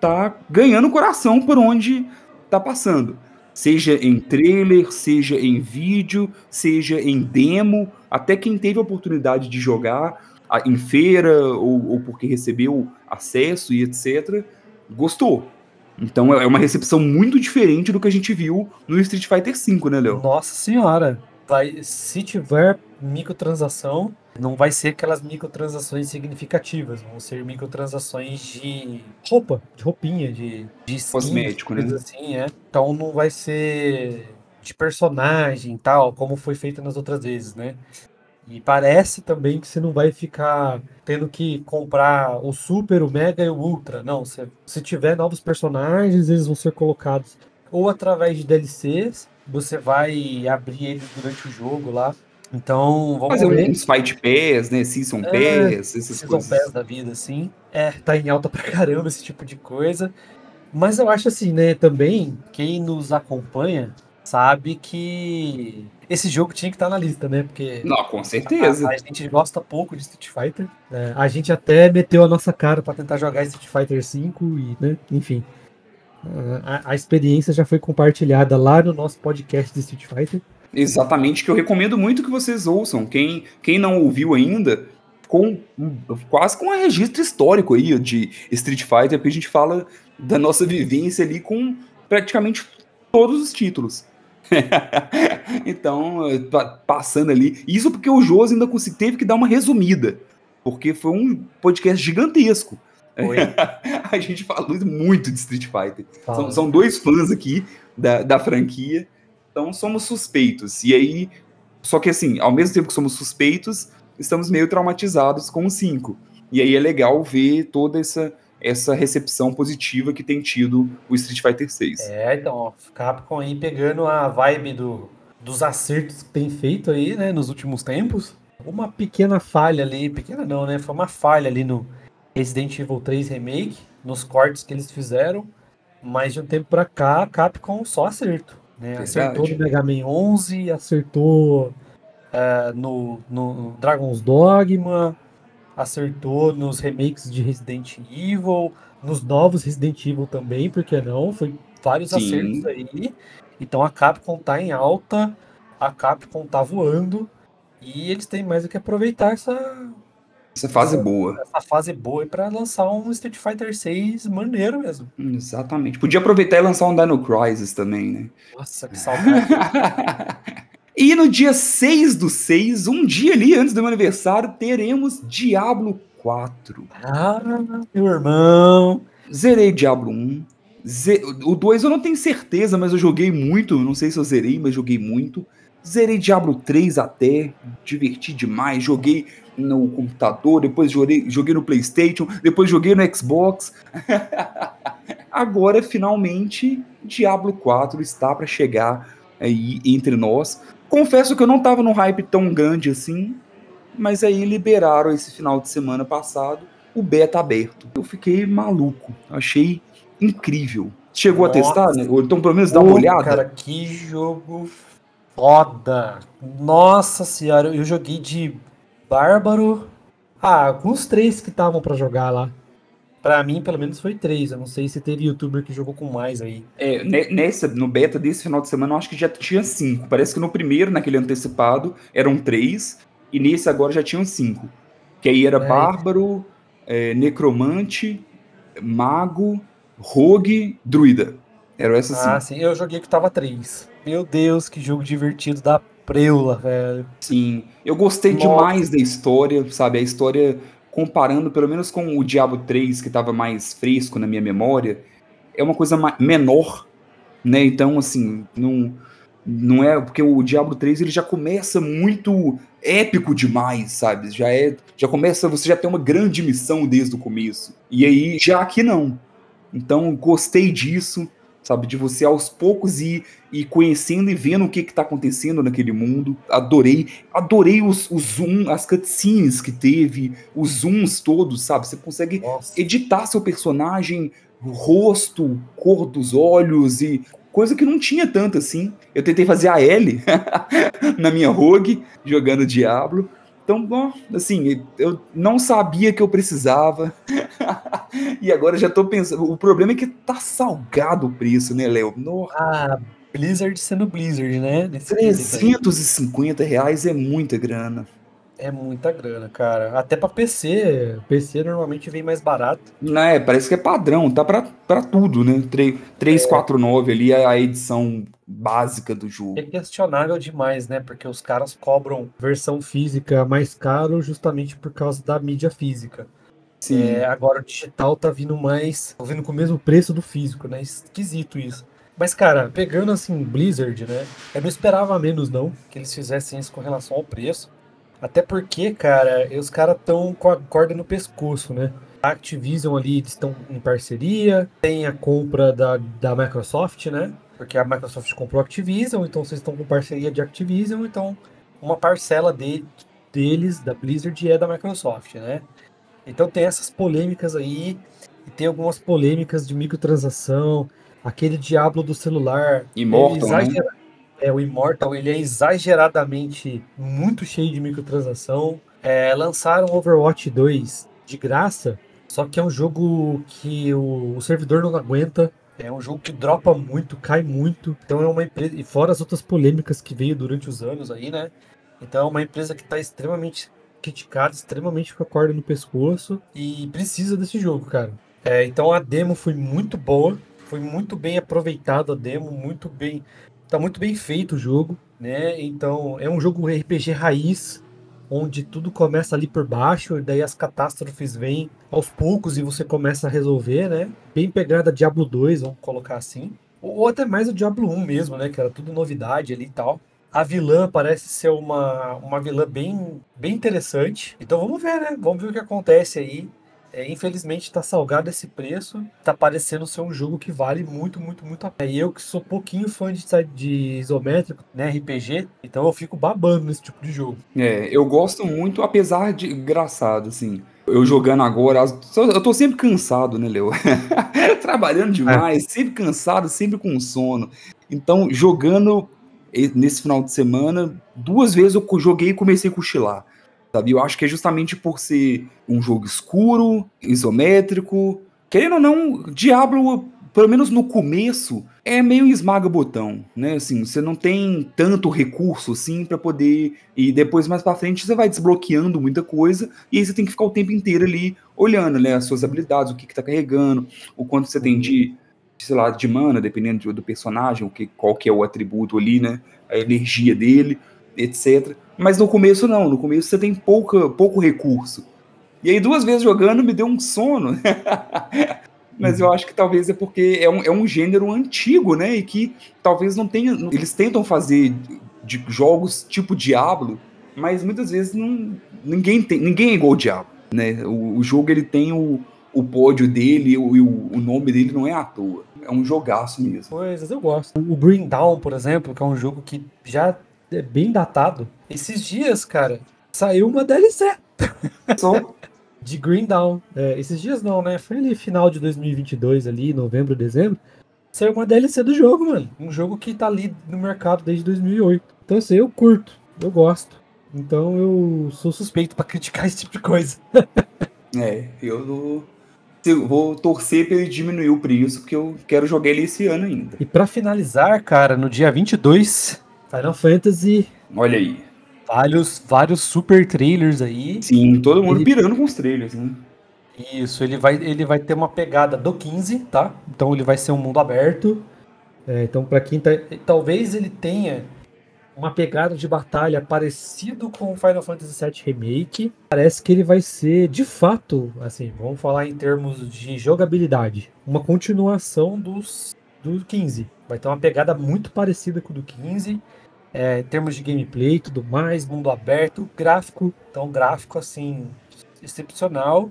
tá ganhando coração por onde tá passando. Seja em trailer, seja em vídeo, seja em demo, até quem teve a oportunidade de jogar em feira ou, ou porque recebeu acesso e etc., gostou. Então é uma recepção muito diferente do que a gente viu no Street Fighter V, né, Léo? Nossa senhora! Vai, se tiver microtransação, não vai ser aquelas microtransações significativas, vão ser microtransações de roupa, de roupinha, de, de skins, cosmético, né? Assim, é. Então não vai ser de personagem tal, como foi feito nas outras vezes, né? E parece também que você não vai ficar tendo que comprar o Super, o Mega e o Ultra. Não, se, se tiver novos personagens, eles vão ser colocados ou através de DLCs, você vai abrir eles durante o jogo lá. Então, vamos Fazer ver. uns Fight Pass, né? Season é, Pass, essas Season coisas. Pass da vida, assim. É, tá em alta pra caramba esse tipo de coisa. Mas eu acho assim, né, também, quem nos acompanha sabe que esse jogo tinha que estar na lista, né? Porque. Não, com certeza. A, a gente gosta pouco de Street Fighter. Né? A gente até meteu a nossa cara para tentar jogar Street Fighter V e, né? Enfim. A, a, experiência já foi compartilhada lá no nosso podcast de Street Fighter. Exatamente, que eu recomendo muito que vocês ouçam. Quem, quem não ouviu ainda, com quase com um registro histórico aí de Street Fighter, porque a gente fala da nossa vivência ali com praticamente todos os títulos. então, passando ali. Isso porque o Josi ainda teve que dar uma resumida. Porque foi um podcast gigantesco. a gente falou muito de Street Fighter. São, são, dois fãs aqui da, da franquia. Então somos suspeitos. E aí. Só que assim, ao mesmo tempo que somos suspeitos, estamos meio traumatizados com o 5. E aí é legal ver toda essa essa recepção positiva que tem tido o Street Fighter 6. É, então, ó, Capcom aí pegando a vibe do, dos acertos que tem feito aí, né, nos últimos tempos. uma pequena falha ali, pequena não, né? Foi uma falha ali no Resident Evil 3 Remake, nos cortes que eles fizeram, mas de um tempo pra cá, a Capcom só acerto. Né? Acertou no Mega Man 11, acertou uh, no, no Dragon's Dogma, acertou nos remakes de Resident Evil, nos novos Resident Evil também, porque não? Foi vários Sim. acertos aí. Então a Capcom tá em alta, a Capcom tá voando e eles têm mais do que aproveitar essa essa fase essa, boa. Essa fase boa para lançar um Street Fighter 6 maneiro mesmo. Exatamente. Podia aproveitar e lançar um Dino Crisis também, né? Nossa, que saudade. e no dia 6 do 6, um dia ali antes do meu aniversário, teremos Diablo 4. Ah, meu irmão. Zerei Diablo 1. Z... O 2 eu não tenho certeza, mas eu joguei muito. Não sei se eu zerei, mas joguei muito. Zerei Diablo 3 até, diverti demais. Joguei no computador, depois joguei, joguei no PlayStation, depois joguei no Xbox. Agora, finalmente, Diablo 4 está para chegar aí entre nós. Confesso que eu não estava num hype tão grande assim, mas aí liberaram esse final de semana passado o beta aberto. Eu fiquei maluco, achei incrível. Chegou Nossa. a testar, né? Ou então pelo menos dá uma olhada? Cara, que jogo foda! Nossa senhora, eu joguei de Bárbaro. Ah, alguns três que estavam para jogar lá. Pra mim, pelo menos, foi três. Eu não sei se teve youtuber que jogou com mais aí. É, nessa, no beta desse final de semana, eu acho que já tinha cinco. Parece que no primeiro, naquele antecipado, eram três. E nesse agora já tinham cinco. Que aí era é. Bárbaro, é, Necromante, Mago, Rogue, Druida. Eram essas cinco. Ah, sim. Eu joguei que tava três. Meu Deus, que jogo divertido da preula, velho. Sim. Eu gostei Nossa. demais da história, sabe? A história, comparando pelo menos com o Diabo 3, que estava mais fresco na minha memória, é uma coisa menor, né? Então, assim, não, não é. Porque o Diablo 3 ele já começa muito épico demais, sabe? Já é. Já começa. Você já tem uma grande missão desde o começo. E aí, já aqui não. Então, gostei disso sabe? De você aos poucos ir, ir conhecendo e vendo o que está acontecendo naquele mundo. Adorei, adorei os, os zoom, as cutscenes que teve, os zooms todos, sabe? Você consegue Nossa. editar seu personagem, rosto, cor dos olhos e coisa que não tinha tanto assim. Eu tentei fazer a L na minha rogue jogando Diablo. Então, bom, assim, eu não sabia que eu precisava. e agora já tô pensando. O problema é que tá salgado o preço, né, Léo? No... Ah, Blizzard sendo Blizzard, né? Nesse 350 reais é muita grana. É muita grana, cara. Até pra PC. PC normalmente vem mais barato. Não, é, parece que é padrão. Tá pra, pra tudo, né? 3, 349 é. ali é a edição básica do jogo. É questionável demais, né? Porque os caras cobram versão física mais caro justamente por causa da mídia física. Sim. É, agora o digital tá vindo mais. Tá vindo com o mesmo preço do físico, né? Esquisito isso. Mas, cara, pegando assim, Blizzard, né? Eu não esperava menos, não, que eles fizessem isso com relação ao preço. Até porque, cara, os caras estão com a corda no pescoço, né? A Activision ali, eles estão em parceria, tem a compra da, da Microsoft, né? Porque a Microsoft comprou a Activision, então vocês estão com parceria de Activision, então uma parcela de, deles, da Blizzard, é da Microsoft, né? Então tem essas polêmicas aí, e tem algumas polêmicas de microtransação, aquele diabo do celular. Immortal, né? É, o Immortal, ele é exageradamente muito cheio de microtransação. É, lançaram Overwatch 2 de graça, só que é um jogo que o, o servidor não aguenta. É um jogo que dropa muito, cai muito. Então é uma empresa. E fora as outras polêmicas que veio durante os anos aí, né? Então é uma empresa que está extremamente criticada, extremamente com a corda no pescoço. E precisa desse jogo, cara. É, então a demo foi muito boa. Foi muito bem aproveitada a demo, muito bem. Tá muito bem feito o jogo, né? Então é um jogo RPG raiz onde tudo começa ali por baixo, e daí as catástrofes vêm aos poucos e você começa a resolver, né? Bem pegada Diablo 2, vamos colocar assim. Ou até mais o Diablo 1 mesmo, né? Que era tudo novidade ali e tal. A vilã parece ser uma, uma vilã bem, bem interessante. Então vamos ver, né? Vamos ver o que acontece aí. É, infelizmente tá salgado esse preço, tá parecendo ser um jogo que vale muito, muito, muito a pena. E eu que sou pouquinho fã de, de isométrico, né, RPG, então eu fico babando nesse tipo de jogo. É, eu gosto muito, apesar de engraçado, assim. Eu jogando agora, eu tô sempre cansado, né, Leo? Trabalhando demais, é. sempre cansado, sempre com sono. Então, jogando nesse final de semana, duas vezes eu joguei e comecei a cochilar. Sabe? Eu acho que é justamente por ser um jogo escuro, isométrico. Querendo ou não, Diablo, pelo menos no começo, é meio esmaga-botão, né? Assim, você não tem tanto recurso assim para poder. E depois, mais para frente, você vai desbloqueando muita coisa. E aí você tem que ficar o tempo inteiro ali olhando, né? As suas habilidades, o que, que tá carregando, o quanto você tem de, sei lá, de mana, dependendo do personagem, o que, qual que é o atributo ali, né? A energia dele, etc. Mas no começo não, no começo você tem pouca, pouco recurso. E aí duas vezes jogando me deu um sono. Mas eu acho que talvez é porque é um, é um gênero antigo, né? E que talvez não tenha. Eles tentam fazer de jogos tipo Diablo, mas muitas vezes não, ninguém, tem, ninguém é igual o Diablo. Né? O, o jogo ele tem o, o pódio dele, o, o nome dele não é à toa. É um jogaço mesmo. Coisas eu gosto. O Bring Down, por exemplo, que é um jogo que já é bem datado. Esses dias, cara, saiu uma DLC. Só de Green Down. É, esses dias não, né? Foi ali final de 2022, ali, novembro, dezembro. Saiu uma DLC do jogo, mano. Um jogo que tá ali no mercado desde 2008. Então, assim, eu curto, eu gosto. Então, eu sou suspeito para criticar esse tipo de coisa. é, eu vou torcer pra ele diminuir o preço, porque eu quero jogar ele esse ano ainda. E para finalizar, cara, no dia 22, Final Fantasy. Olha aí. Vários, vários super trailers aí. Sim, todo mundo ele... pirando com os trailers, né? Isso, ele vai, ele vai ter uma pegada do 15, tá? Então ele vai ser um mundo aberto. É, então, para quem tá. Talvez ele tenha uma pegada de batalha parecido com o Final Fantasy VII Remake. Parece que ele vai ser, de fato, assim, vamos falar em termos de jogabilidade, uma continuação dos do 15. Vai ter uma pegada muito parecida com o do 15 é, em termos de gameplay e tudo mais, mundo aberto, gráfico, então gráfico assim, excepcional.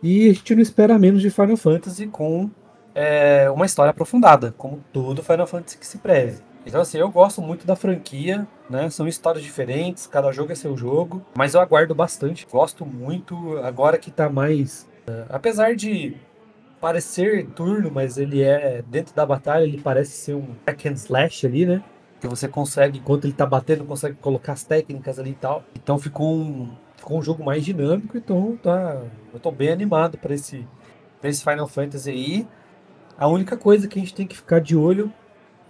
E a gente não espera menos de Final Fantasy com é, uma história aprofundada, como todo Final Fantasy que se preze. Então assim, eu gosto muito da franquia, né? São histórias diferentes, cada jogo é seu jogo, mas eu aguardo bastante, gosto muito, agora que tá mais... Uh, apesar de parecer turno, mas ele é, dentro da batalha, ele parece ser um hack and slash ali, né? Que você consegue, enquanto ele tá batendo, consegue colocar as técnicas ali e tal. Então ficou um, ficou um jogo mais dinâmico, então tá, eu tô bem animado para esse, pra esse Final Fantasy aí. A única coisa que a gente tem que ficar de olho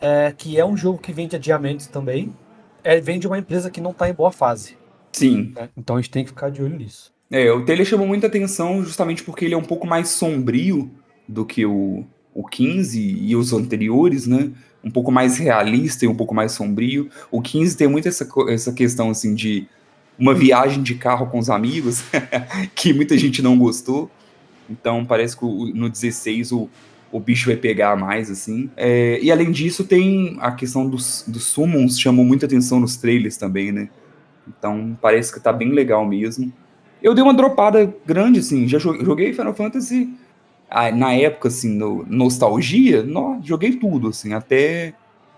é que é um jogo que vende adiamentos também, é, vem de uma empresa que não tá em boa fase. Sim. Né? Então a gente tem que ficar de olho nisso. É, o trailer chamou muita atenção justamente porque ele é um pouco mais sombrio do que o, o 15 e os anteriores, né? Um pouco mais realista e um pouco mais sombrio. O 15 tem muito essa, essa questão assim de uma viagem de carro com os amigos, que muita gente não gostou. Então parece que no 16 o, o bicho vai pegar mais, assim. É, e além disso, tem a questão dos, dos summons, chamou muita atenção nos trailers também, né? Então parece que tá bem legal mesmo. Eu dei uma dropada grande, assim, já joguei Final Fantasy na época, assim, no, nostalgia, no, joguei tudo, assim, até,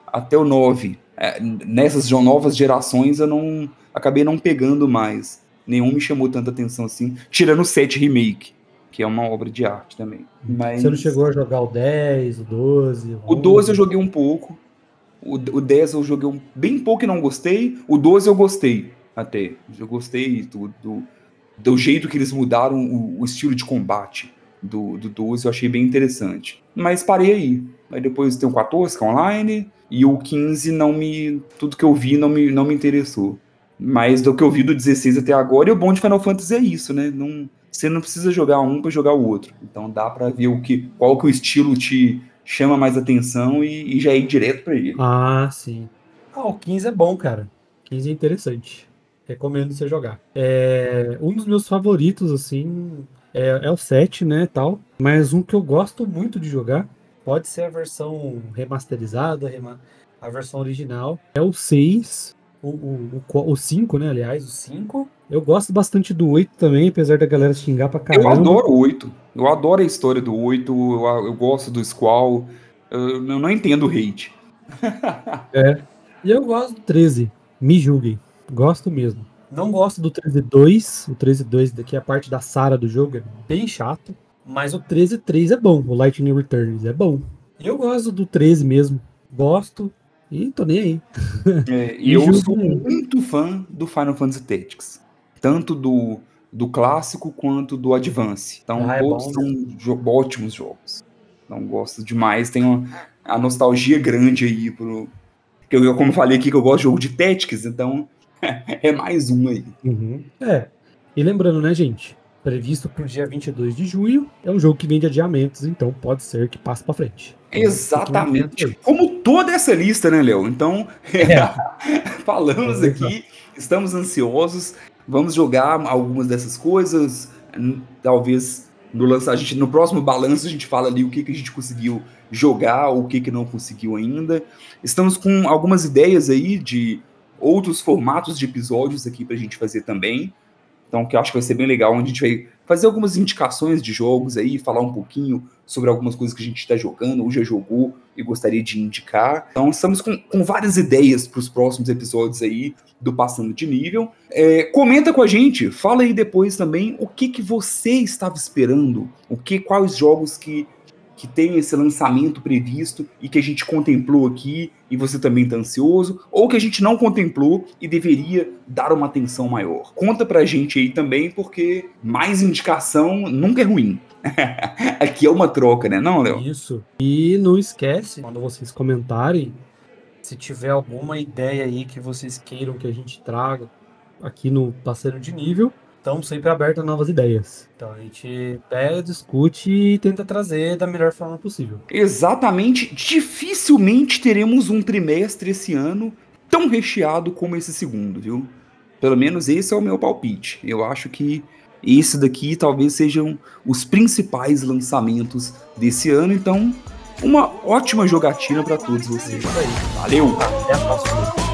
até o 9. É, nessas novas gerações eu não acabei não pegando mais. Nenhum me chamou tanta atenção assim, tirando o 7 Remake, que é uma obra de arte também. Mas... Você não chegou a jogar o 10, o 12? O, o 12 eu joguei um pouco. O, o 10 eu joguei um, bem pouco e não gostei. O 12 eu gostei até. Eu gostei do, do, do jeito que eles mudaram o, o estilo de combate do, do 12, eu achei bem interessante. Mas parei aí. Aí depois tem o 14, que é online, e o 15 não me. Tudo que eu vi não me, não me interessou. Mas do que eu vi do 16 até agora, e o bom de Final Fantasy é isso, né? Não, você não precisa jogar um para jogar o outro. Então dá para ver o que, qual que o estilo te chama mais atenção e, e já ir direto para ele. Ah, sim. Ah, o 15 é bom, cara. 15 é interessante. Recomendo você jogar. É, um dos meus favoritos, assim, é, é o 7, né, tal. Mas um que eu gosto muito de jogar, pode ser a versão remasterizada, a versão original, é o 6, o, o, o, o 5, né, aliás, o 5. Eu gosto bastante do 8 também, apesar da galera xingar pra caramba. Eu adoro o 8. Eu adoro a história do 8. Eu, eu gosto do Squall. Eu, eu não entendo o hate. é. E eu gosto do 13. Me julguem. Gosto mesmo. Não gosto do 13.2. O 13.2 daqui é a parte da Sara do jogo. É bem chato. Mas o 13.3 é bom. O Lightning Returns é bom. Eu gosto do 13 mesmo. Gosto. E tô nem aí. É, e eu sou muito fã do Final Fantasy Tactics. Tanto do, do clássico quanto do Advance. Então, ah, é todos são jo ótimos jogos. Então, gosto demais. Tenho a nostalgia grande aí pro. Que eu, como falei aqui, que eu gosto de jogo de Tactics, então é mais um aí. Uhum. É. E lembrando, né, gente? Previsto para o dia 22 de junho. É um jogo que vem de adiamentos, então pode ser que passe para frente. Exatamente. Como toda essa lista, né, Léo? Então, é. falamos aqui, estamos ansiosos, vamos jogar algumas dessas coisas. Talvez no lançar, a gente, no próximo balanço a gente fala ali o que, que a gente conseguiu jogar, o que, que não conseguiu ainda. Estamos com algumas ideias aí de outros formatos de episódios aqui para a gente fazer também. Então, que eu acho que vai ser bem legal, onde a gente vai fazer algumas indicações de jogos aí, falar um pouquinho sobre algumas coisas que a gente está jogando ou já jogou e gostaria de indicar. Então, estamos com, com várias ideias para os próximos episódios aí do Passando de Nível. É, comenta com a gente, fala aí depois também o que, que você estava esperando, o que, quais jogos que que tem esse lançamento previsto e que a gente contemplou aqui e você também está ansioso, ou que a gente não contemplou e deveria dar uma atenção maior. Conta pra gente aí também, porque mais indicação nunca é ruim. aqui é uma troca, né, não, Léo? Isso. E não esquece, quando vocês comentarem, se tiver alguma ideia aí que vocês queiram que a gente traga aqui no Parceiro de Nível, estamos sempre abertos a novas ideias. Então a gente pega, discute e tenta trazer da melhor forma possível. Exatamente. Dificilmente teremos um trimestre esse ano tão recheado como esse segundo, viu? Pelo menos esse é o meu palpite. Eu acho que esse daqui talvez sejam os principais lançamentos desse ano. Então, uma ótima jogatina para todos vocês. Valeu! Até a próxima.